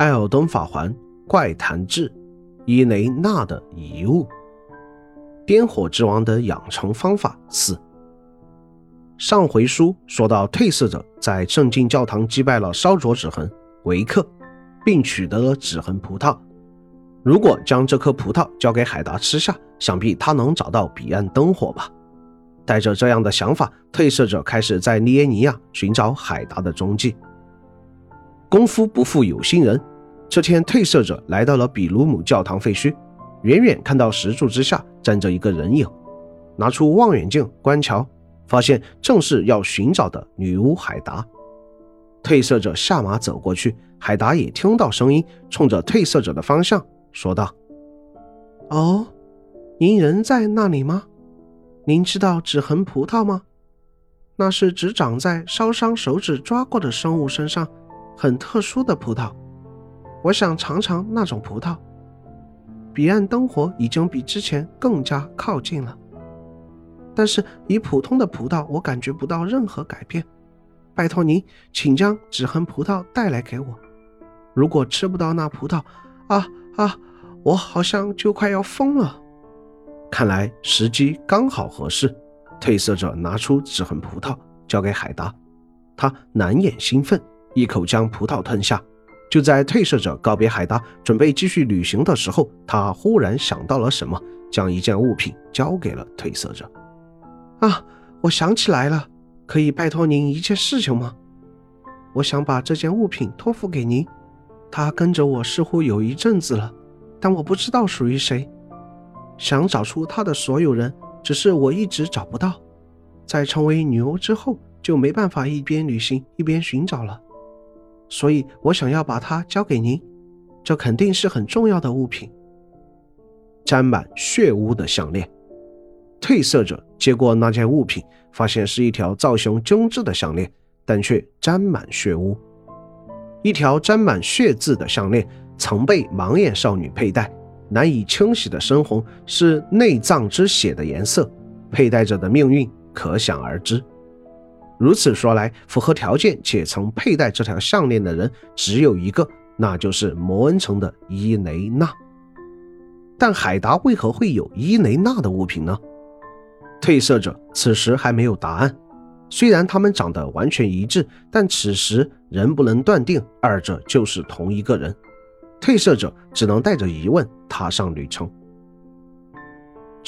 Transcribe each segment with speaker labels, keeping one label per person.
Speaker 1: 艾尔登法环怪谈志，伊雷娜的遗物，颠火之王的养成方法四。上回书说到，褪色者在圣经教堂击败了烧灼指痕维克，并取得了指痕葡萄。如果将这颗葡萄交给海达吃下，想必他能找到彼岸灯火吧。带着这样的想法，褪色者开始在利耶尼亚寻找海达的踪迹。功夫不负有心人。这天，褪色者来到了比鲁姆教堂废墟，远远看到石柱之下站着一个人影，拿出望远镜观瞧，发现正是要寻找的女巫海达。褪色者下马走过去，海达也听到声音，冲着褪色者的方向说道：“
Speaker 2: 哦，您人在那里吗？您知道指痕葡萄吗？那是只长在烧伤手指抓过的生物身上，很特殊的葡萄。”我想尝尝那种葡萄。彼岸灯火已经比之前更加靠近了，但是以普通的葡萄，我感觉不到任何改变。拜托您，请将纸痕葡萄带来给我。如果吃不到那葡萄，啊啊，我好像就快要疯了。
Speaker 1: 看来时机刚好合适。褪色者拿出纸痕葡萄交给海达，他难掩兴奋，一口将葡萄吞下。就在褪色者告别海达，准备继续旅行的时候，他忽然想到了什么，将一件物品交给了褪色者。
Speaker 2: 啊，我想起来了，可以拜托您一件事情吗？我想把这件物品托付给您，它跟着我似乎有一阵子了，但我不知道属于谁。想找出它的所有人，只是我一直找不到。在成为女巫之后，就没办法一边旅行一边寻找了。所以我想要把它交给您，这肯定是很重要的物品。
Speaker 1: 沾满血污的项链。褪色者接过那件物品，发现是一条造型精致的项链，但却沾满血污。一条沾满血渍的项链曾被盲眼少女佩戴，难以清洗的深红是内脏之血的颜色，佩戴者的命运可想而知。如此说来，符合条件且曾佩戴这条项链的人只有一个，那就是摩恩城的伊雷娜。但海达为何会有伊雷娜的物品呢？褪色者此时还没有答案。虽然他们长得完全一致，但此时仍不能断定二者就是同一个人。褪色者只能带着疑问踏上旅程。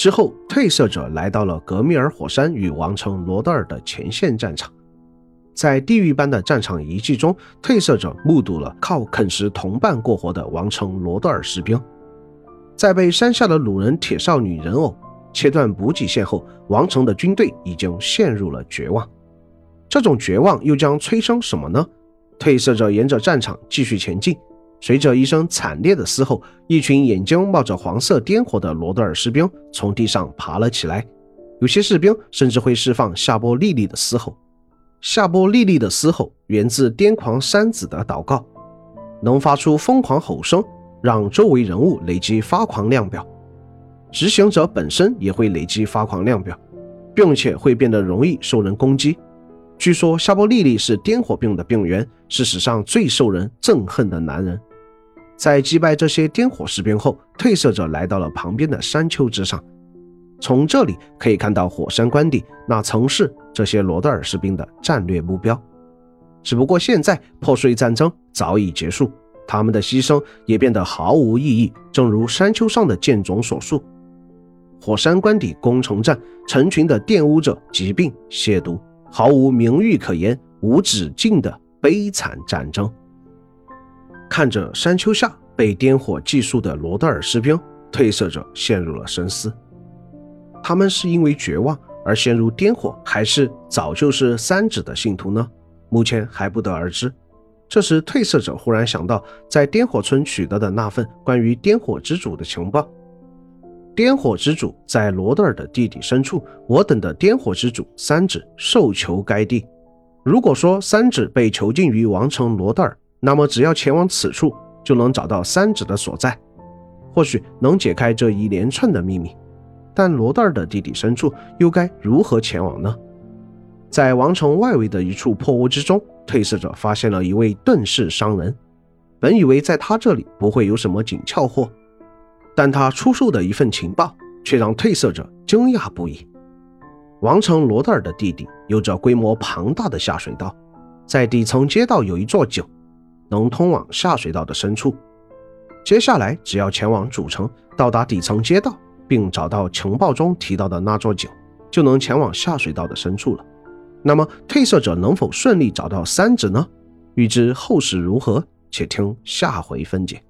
Speaker 1: 之后，褪色者来到了格米尔火山与王城罗德尔的前线战场。在地狱般的战场遗迹中，褪色者目睹了靠啃食同伴过活的王城罗德尔士兵。在被山下的鲁人铁少女人偶切断补给线后，王城的军队已经陷入了绝望。这种绝望又将催生什么呢？褪色者沿着战场继续前进。随着一声惨烈的嘶吼，一群眼睛冒着黄色颠火的罗德尔士兵从地上爬了起来。有些士兵甚至会释放夏波莉莉的嘶吼。夏波莉莉的嘶吼源自癫狂山子的祷告，能发出疯狂吼声，让周围人物累积发狂量表。执行者本身也会累积发狂量表，并且会变得容易受人攻击。据说夏波莉莉是癫火病的病源，是史上最受人憎恨的男人。在击败这些颠火士兵后，褪色者来到了旁边的山丘之上。从这里可以看到火山关底，那曾是这些罗德尔士兵的战略目标。只不过现在破碎战争早已结束，他们的牺牲也变得毫无意义。正如山丘上的剑种所述，火山关底攻城战，成群的玷污者、疾病、亵渎，毫无名誉可言，无止境的悲惨战争。看着山丘下被颠火计数的罗德尔士兵，褪色者陷入了深思。他们是因为绝望而陷入颠火，还是早就是三指的信徒呢？目前还不得而知。这时，褪色者忽然想到，在颠火村取得的那份关于颠火之主的情报。颠火之主在罗德尔的地底深处，我等的颠火之主三指受囚该地。如果说三指被囚禁于王城罗德尔，那么，只要前往此处，就能找到三指的所在，或许能解开这一连串的秘密。但罗德尔的地底深处又该如何前往呢？在王城外围的一处破屋之中，褪色者发现了一位遁世商人。本以为在他这里不会有什么紧俏货，但他出售的一份情报却让褪色者惊讶不已。王城罗德尔的弟弟有着规模庞大的下水道，在底层街道有一座酒，能通往下水道的深处。接下来只要前往主城，到达底层街道，并找到情报中提到的那座井，就能前往下水道的深处了。那么褪色者能否顺利找到三指呢？欲知后事如何，且听下回分解。